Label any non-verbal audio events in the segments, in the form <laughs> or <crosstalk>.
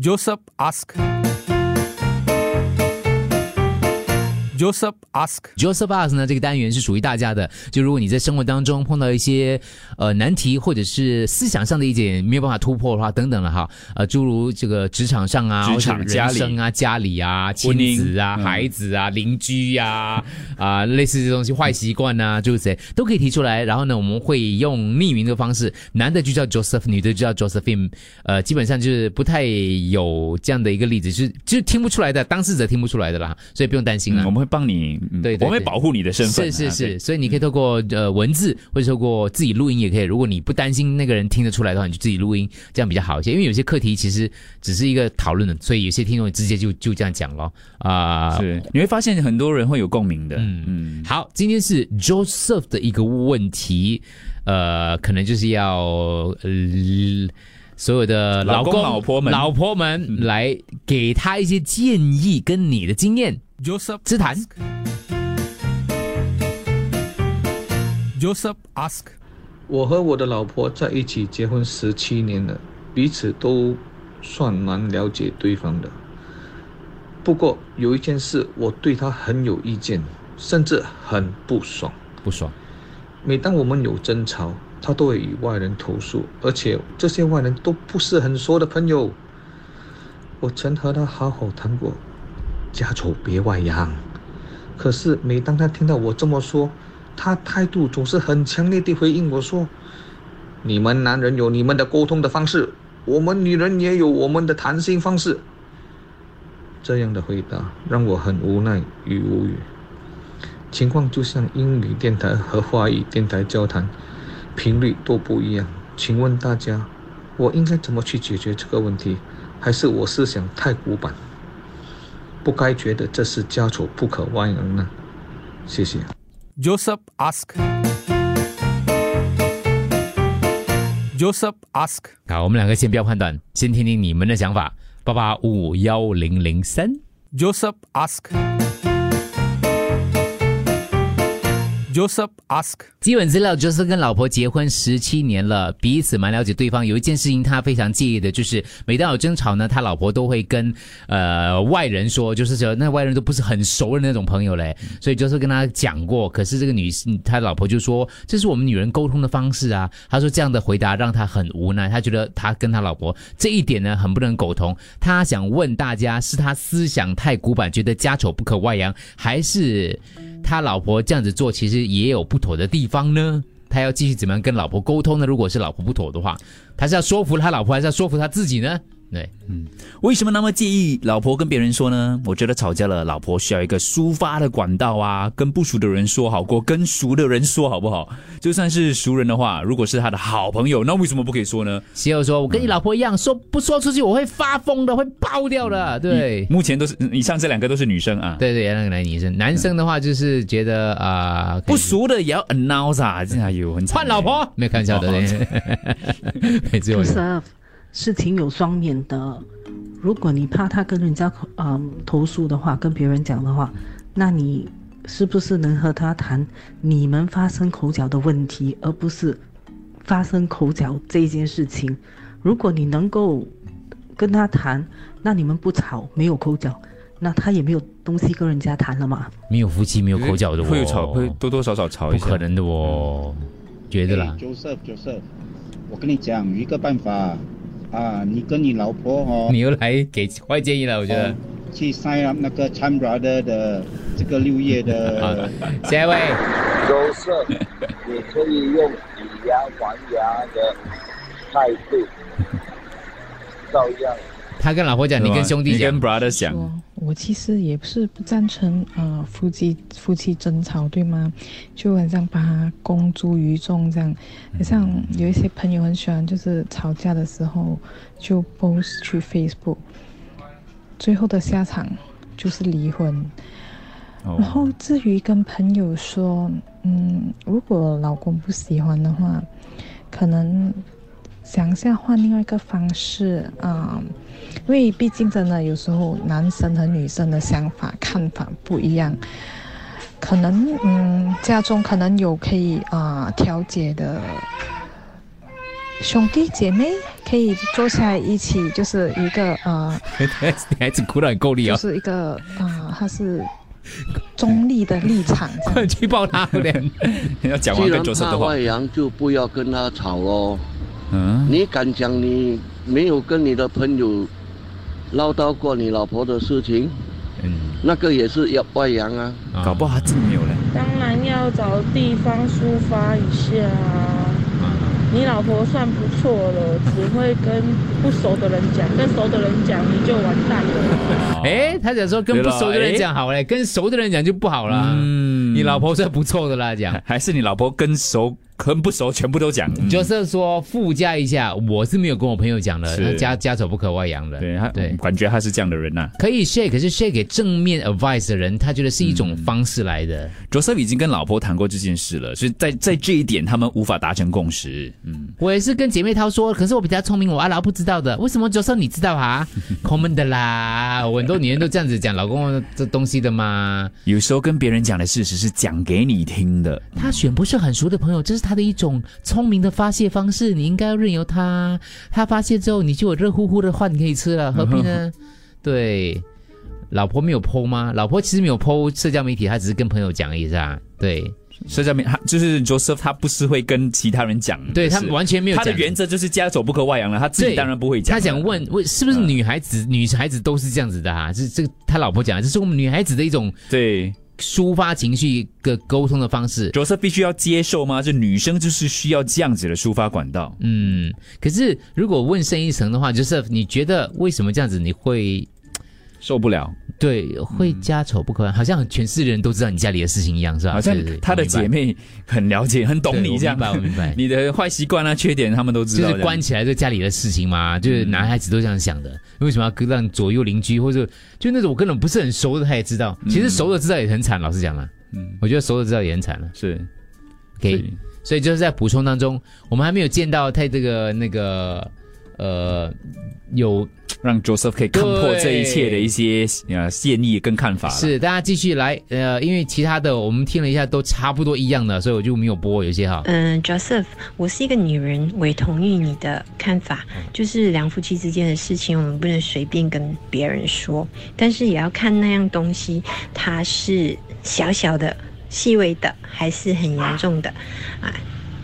Joseph ask. Joseph ask. Joseph Ask 呢，这个单元是属于大家的。就如果你在生活当中碰到一些呃难题，或者是思想上的一点没有办法突破的话，等等了哈，呃，诸如这个职场上啊，职场或者人生啊、家里啊、亲子啊、嗯孩子啊、邻居呀啊、类似这些东西，坏习惯呐，诸如此类，都可以提出来。然后呢，我们会用匿名的方式，男的就叫 Joseph，女的就叫 Josephine，呃，基本上就是不太有这样的一个例子，就是就是听不出来的，当事者听不出来的啦，所以不用担心啊。嗯我们会帮你，嗯对对对我们会保护你的身份啊。是是是，对，所以你可以透过呃文字或者透过自己录音也可以。如果你不担心那个人听得出来的话，你就自己录音，这样比较好一些。因为有些课题其实只是一个讨论的，所以有些听众直接就就这样讲咯。啊、是你会发现很多人会有共鸣的。嗯嗯，好，今天是 Joseph 的一个问题，呃，可能就是要呃。所有的老公公老婆们老婆们来给他一些建议，跟你的经验 Joseph 之谈。Joseph ask. 我和我的老婆在一起结婚十七年了，彼此都算蛮了解对方的。不过有一件事，我对她很有意见，甚至很不爽。不爽，每当我们有争吵，她都会与外人投诉，而且这些外人都不是很熟的朋友。我曾和她好好谈过，家丑别外扬。可是每当他听到我这么说，他态度总是很强烈地回应我说：“你们男人有你们的沟通的方式，我们女人也有我们的谈心方式。”这样的回答让我很无奈与无语。情况就像英语电台和华语电台交谈，频率都不一样。请问大家，我应该怎么去解决这个问题？还是我思想太古板，不该觉得这是家丑不可外扬呢？谢谢。Joseph ask. Joseph ask. 好，我们两个先不要判断，先听听你们的想法。八八五五幺零零三。Joseph ask. Joseph ask. 基本资料，Joseph 跟老婆结婚十七年了，彼此蛮了解对方。有一件事情他非常介意的，就是每当有争吵呢，他老婆都会跟呃外人说，就是说那外人都不是很熟的那种朋友嘞。所以 Joseph 跟他讲过，可是这个女他老婆就说这是我们女人沟通的方式啊。他说这样的回答让他很无奈，他觉得他跟他老婆这一点呢很不能苟同。他想问大家，是他思想太古板，觉得家丑不可外扬，还是？他老婆这样子做，其实也有不妥的地方呢。他要继续怎么样跟老婆沟通呢？如果是老婆不妥的话，他是要说服他老婆，还是要说服他自己呢？对，嗯为什么那么介意老婆跟别人说呢？我觉得吵架了，老婆需要一个抒发的管道啊，跟不熟的人说好过，跟熟的人说好不好？就算是熟人的话，如果是他的好朋友，那为什么不可以说呢？媳妇说：“我跟你老婆一样，说不说出去我会发疯的，会爆掉的。”对。目前都是以上这两个都是女生啊，对对，那个男女生，男生的话就是觉得啊、呃不熟的也要 announce 啊，这还有很惨换老婆，<laughs> 没有开玩笑的。<laughs> 每次我事情有双面的。如果你怕他跟人家嗯投诉的话，跟别人讲的话，那你是不是能和他谈你们发生口角的问题，而不是发生口角这件事情？如果你能够跟他谈，那你们不吵，没有口角，那他也没有东西跟人家谈了嘛。没有夫妻没有口角的、哦，会有吵，会多多少少吵一下，不可能的哦，觉得啦。Joseph Joseph，我跟你讲有一个办法啊，你跟你老婆哦，你又来给坏建议了，我觉得。去 sign up 那个 Time Brother 的这个六月的。<laughs> 下一位。Joseph，你可以用以牙还牙的态度，照样。他跟老婆讲，你跟兄弟讲，你跟 brother 讲。我其实也不是不赞成呃夫妻夫妻争吵，对吗？就很像把它公诸于众这样，很像有一些朋友很喜欢，就是吵架的时候就 post 去 Facebook，最后的下场就是离婚。哦然后至于跟朋友说，嗯，如果老公不喜欢的话，可能想一下换另外一个方式啊、因为毕竟真的有时候男生和女生的想法看法不一样，可能嗯家中可能有可以啊、调解的兄弟姐妹可以坐下来一起，就是一个呃，<laughs> 女孩子哭得很够力啊哦，是一个呃，他是中立的立场。<laughs> 快去抱他，快点！<laughs> 要讲完跟既然 Joseph 的话怕外，扬，就不要跟他吵咯。嗯，你敢讲你没有跟你的朋友唠叨过你老婆的事情？嗯，那个也是要外扬啊。搞不好他真的没有嘞。当然要找地方抒发一下啊。你老婆算不错了，只会跟不熟的人讲，跟熟的人讲你就完蛋了。<laughs> 哎，他想说跟不熟的人讲好嘞，跟熟的人讲就不好了。嗯你老婆算不错的啦，讲。还是你老婆跟熟跟不熟全部都讲，嗯就是说附加一下，我是没有跟我朋友讲的，他家家丑不可外扬的。对他对，感觉他是这样的人呐、可以 share，可是 share 给正面 advice 的人，他觉得是一种方式来的。Joseph 已经跟老婆谈过这件事了，所以在在这一点他们无法达成共识。嗯，我也是跟姐妹涛说，可是我比较聪明，我阿劳不知道的，为什么 Joseph 你知道啊？<laughs> common 的啦，我很多女人都这样子讲老公这东西的嘛。有时候跟别人讲的事实是讲给你听的。他选不是很熟的朋友，这是他的一种聪明的发泄方式，你应该要任由他。他发泄之后，你就有热乎乎的饭可以吃了，何必呢？对，老婆没有剖吗？老婆其实没有剖社交媒体，她只是跟朋友讲一下。对，社交媒他就是 Joseph，他不是会跟其他人讲，对他完全没有他的原则就是家丑不可外扬了，他自己当然不会讲。他想问，问是不是女孩子、女孩子都是这样子的啊？是这个他老婆讲，这是我们女孩子的一种对抒发情绪一个沟通的方式。Joseph 必须要接受吗？这女生就是需要这样子的抒发管道。嗯，可是如果问深一层的话，就是你觉得为什么这样子你会受不了？对会家丑不可外扬，好像全世界人都知道你家里的事情一样，是吧？好像他的姐妹很了解，很懂你这样。我明白，我明白。<laughs> 你的坏习惯啊、缺点，他们都知道。就是关起来这家里的事情嘛，就是男孩子都这样想的。为什么要让左右邻居或者就那种我根本不是很熟的，他也知道？其实熟的知道也很惨，老实讲了。嗯，我觉得熟的知道也很惨了。是 OK，所以就是在补充当中，我们还没有见到太这个那个呃有让 Joseph 可以看破这一切的一些呃建议跟看法。是大家继续来呃，因为其他的我们听了一下都差不多一样的，所以我就没有播有些哈。嗯，Joseph，我是一个女人，我也同意你的看法，就是两夫妻之间的事情，我们不能随便跟别人说，但是也要看那样东西，它是小小的、细微的，还是很严重的啊。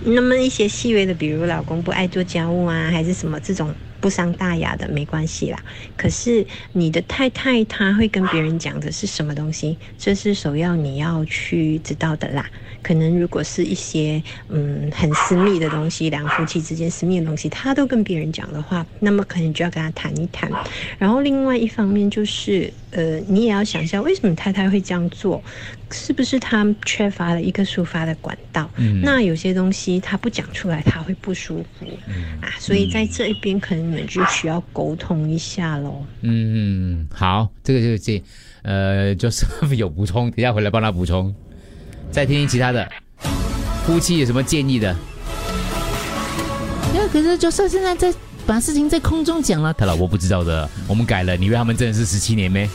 那么一些细微的，比如老公不爱做家务啊，还是什么这种不伤大雅的，没关系啦。可是你的太太她会跟别人讲的是什么东西，这是首要你要去知道的啦。可能如果是一些嗯很私密的东西，两夫妻之间私密的东西，他都跟别人讲的话，那么可能就要跟他谈一谈。然后另外一方面就是，呃，你也要想一下，为什么太太会这样做？是不是他缺乏了一个抒发的管道？嗯那有些东西他不讲出来，他会不舒服、嗯啊。所以在这一边，可能你们就需要沟通一下喽。嗯，好，这个就是这呃，就是有补充，等一下回来帮他补充。再听听其他的，夫妻有什么建议的？那可是就算现在在把事情在空中讲了，他老婆不知道的，我们改了。你以为他们真的是十七年没？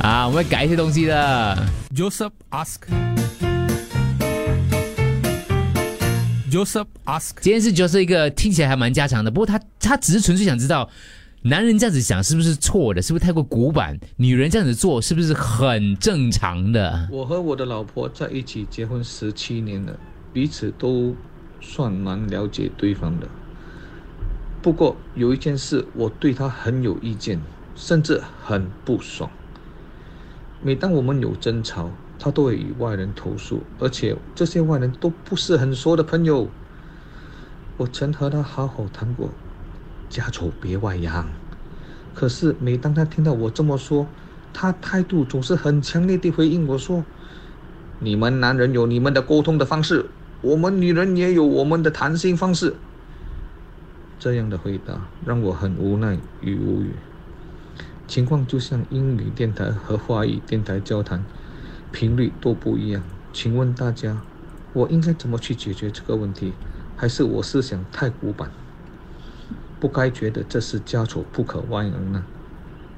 啊，我们会改一些东西的。Joseph ask. Joseph ask. 今天是就是一个听起来还蛮家常的，不过他他只是纯粹想知道，男人这样子想是不是错的，是不是太过古板？女人这样子做是不是很正常的？我和我的老婆在一起结婚十七年了，彼此都算蛮了解对方的。不过有一件事，我对他很有意见，甚至很不爽。每当我们有争吵，他都会与外人投诉，而且这些外人都不是很熟的朋友。我曾和他好好谈过，家丑别外扬。可是每当他听到我这么说，他态度总是很强烈地回应我说：“你们男人有你们的沟通的方式，我们女人也有我们的谈心方式。”这样的回答让我很无奈与无语。情况就像英语电台和华语电台交谈，频率都不一样。请问大家，我应该怎么去解决这个问题？还是我思想太古板，不该觉得这是家丑不可外扬呢？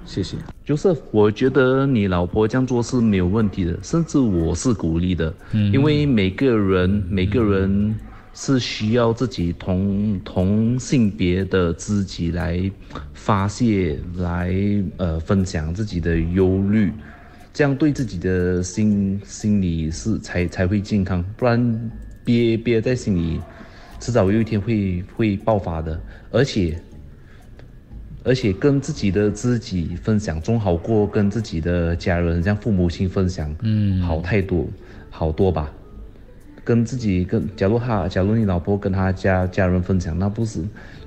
谢谢。Joseph，我觉得你老婆这样做是没有问题的，甚至我是鼓励的，嗯因为每个人每个人是需要自己同同性别的知己来发泄，来呃分享自己的忧虑，这样对自己的心心理是才才会健康，不然憋憋在心里，迟早有一天会会爆发的，而且。而且跟自己的知己分享，总好过跟自己的家人，像父母亲分享，嗯，好太多，好多吧。跟自己跟，假如他，假如你老婆跟他家家人分享，那不是，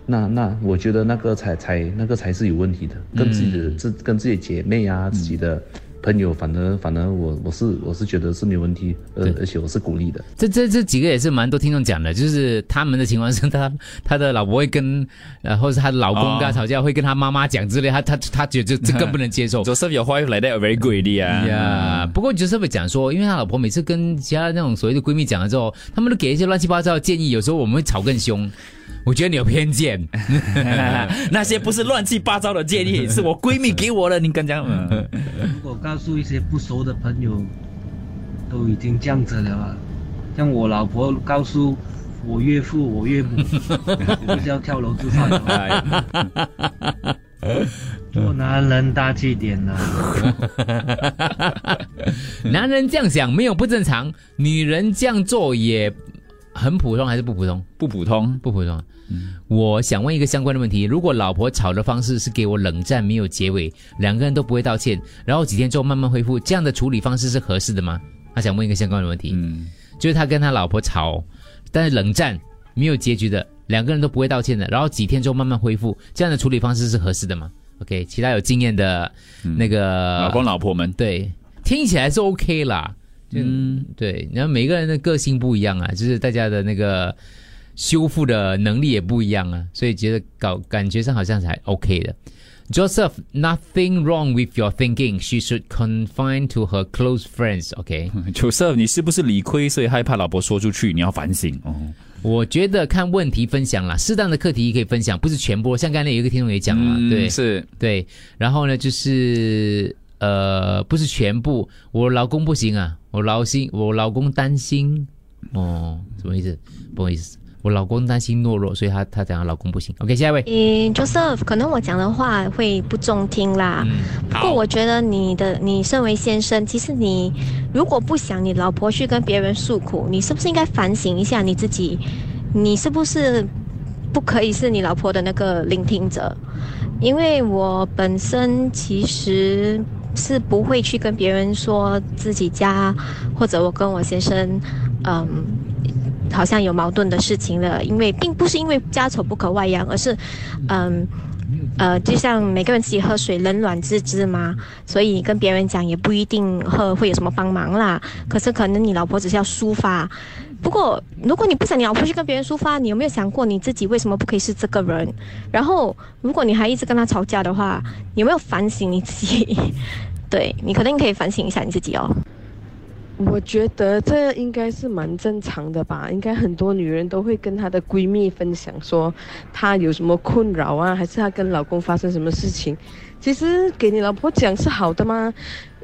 那那我觉得那个才才那个才是有问题的。跟自己的自跟自己的姐妹啊，自己的朋友，反而反而我我是我是觉得是没有问题，而而且我是鼓励的。这这这几个也是蛮多听众讲的，就是他们的情况是 <laughs> 他他的老婆会跟，呃，或者是他的老公跟他吵架，会跟他妈妈讲之类，他他他觉得这这更不能接受。Joseph your wife like that very good idea 呀，不过 Joseph 讲说，因为他老婆每次跟其他那种所谓的闺蜜讲了之后，他们都给一些乱七八糟的建议，有时候我们会吵更凶。我觉得你有偏见，那些不是乱七八糟的建议，<laughs> 是我闺蜜给我的。你敢讲？告诉一些不熟的朋友，都已经这样子了啊，像我老婆告诉我岳父、我岳母，<laughs> 我不是要跳楼自杀的吗？做男人大气点呐、<laughs> 男人这样想没有不正常，女人这样做也很普通还是不普通？不普通，不普通。我想问一个相关的问题：如果老婆吵的方式是给我冷战，没有结尾，两个人都不会道歉，然后几天之后慢慢恢复，这样的处理方式是合适的吗？他想问一个相关的问题，嗯，就是他跟他老婆吵，但是冷战没有结局的，两个人都不会道歉的，然后几天之后慢慢恢复，这样的处理方式是合适的吗？OK，其他有经验的那个、老公老婆们，对，听起来是 OK 啦。嗯，对，然后每个人的个性不一样啊，就是大家的那个修复的能力也不一样啊，所以觉得搞感觉上好像还 OK 的。Joseph, nothing wrong with your thinking. She should confine to her close friends. OK，Joseph，<laughs> 你是不是理亏，所以害怕老婆说出去？你要反省哦。我觉得看问题分享啦，适当的课题可以分享，不是全部。像刚才有一个听众也讲了，嗯对，是，对。然后呢，就是呃，不是全部。我老公不行啊，我老心，我老公担心，哦，什么意思？不好意思，我老公担心懦弱，所以他他讲老公不行。OK，下一位。嗯，Joseph，可能我讲的话会不中听啦。不过我觉得你的，你身为先生，其实你如果不想你老婆去跟别人诉苦，你是不是应该反省一下你自己？你是不是不可以是你老婆的那个聆听者？因为我本身其实是不会去跟别人说自己家或者我跟我先生，嗯。好像有矛盾的事情了，因为并不是因为家丑不可外扬，而是，嗯，呃，就像每个人自己喝水冷暖自知嘛，所以跟别人讲也不一定喝会有什么帮忙啦。可是可能你老婆只是要抒发，不过如果你不想你老婆去跟别人抒发，你有没有想过你自己为什么不可以是这个人？然后如果你还一直跟他吵架的话，有没有反省你自己？<laughs> 对你可能你可以反省一下你自己哦。我觉得这应该是蛮正常的吧，应该很多女人都会跟她的闺蜜分享说，她有什么困扰啊，还是她跟老公发生什么事情。其实给你老婆讲是好的吗？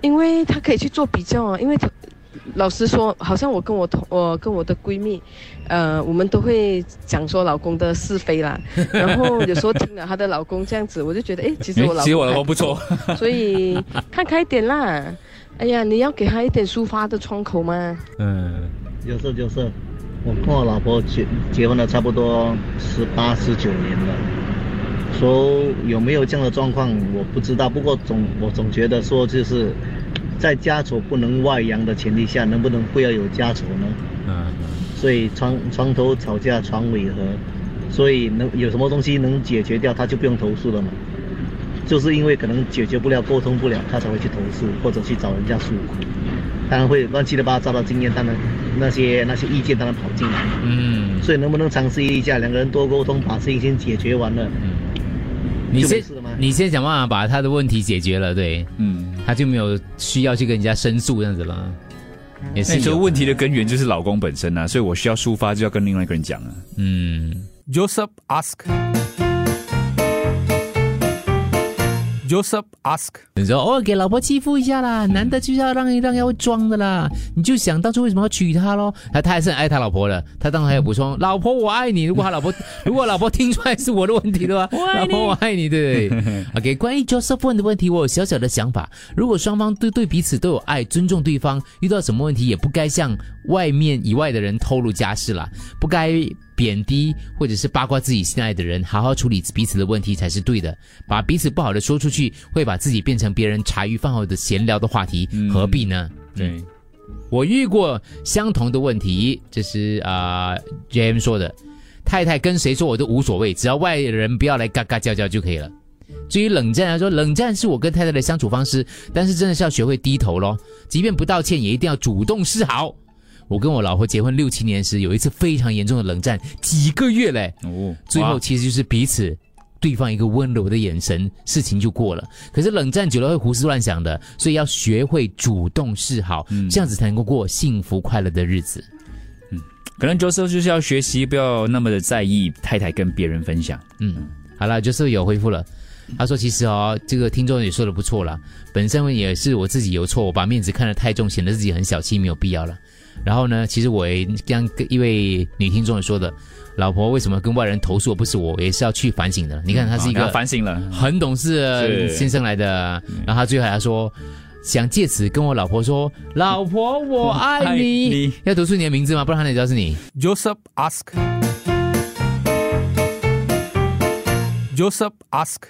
因为她可以去做比较啊。因为老实说，好像我跟我同我跟我的闺蜜，呃，我们都会讲说老公的是非啦。<laughs> 然后有时候听了她的老公这样子，我就觉得，哎，其实我老公其实我老还公不错，所以看开一点啦。哎呀，你要给他一点抒发的窗口吗。嗯，就是就是，我跟我老婆结结婚了差不多十八十九年了，说有没有这样的状况我不知道，不过总我总觉得说就是在家丑不能外扬的前提下，能不能不要有家丑呢？嗯，所以床床头吵架床尾和，所以能有什么东西能解决掉，他就不用投诉了嘛。就是因为可能解决不了、沟通不了，他才会去投诉或者去找人家诉苦，当然会乱七八糟的经验，当然那些那些意见当然跑进来。嗯，所以能不能尝试一下，两个人多沟通，把事情先解决完了。你先你先想办法把他的问题解决了，对，嗯，他就没有需要去跟人家申诉这样子了。也是那你说问题的根源就是老公本身啊，所以我需要抒发就要跟另外一个人讲啊。嗯 Joseph ask. Joseph ask，你说哦，给老婆欺负一下啦，男的就是要让一让，要装的啦。你就想当初为什么要娶她咯？他他还是很爱他老婆的，他当然还有补充，老婆我爱你。如果他老婆 <laughs> 如果老婆听出来是我的问题的话，<laughs> 老婆我爱你，对不对？<laughs> OK，关于 Joseph 问的问题，我有小小的想法。如果双方对对彼此都有爱，尊重对方，遇到什么问题也不该向外面以外的人透露家事啦，不该。贬低或者是八卦自己心爱的人，好好处理彼此的问题才是对的。把彼此不好的说出去，会把自己变成别人茶余饭后的闲聊的话题，何必呢？对，我遇过相同的问题，这是啊，J M 说的，太太跟谁说我都无所谓，只要外人不要来嘎嘎叫叫就可以了。至于冷战，来说冷战是我跟太太的相处方式，但是真的是要学会低头咯，即便不道歉，也一定要主动示好。我跟我老婆结婚六七年时，有一次非常严重的冷战，几个月嘞。哦，最后其实就是彼此对方一个温柔的眼神，事情就过了。可是冷战久了会胡思乱想的，所以要学会主动示好，这样子才能够过幸福快乐的日子。嗯，可能 Joseph 就是要学习不要那么的在意太太跟别人分享。嗯，好了，Joseph 有恢复了。他说：“其实哦，这个听众也说的不错了，本身也是我自己有错，我把面子看得太重，显得自己很小气，没有必要了。”然后呢？其实我也跟一位女听众说的，老婆为什么跟外人投诉，不是我，也是要去反省的。你看他是一个反省了，很懂事先生来的。然后他最后还说，想借此跟我老婆说：“老婆，我爱你。”要读出你的名字吗？不然他哪知道是你？Joseph ask，Joseph ask。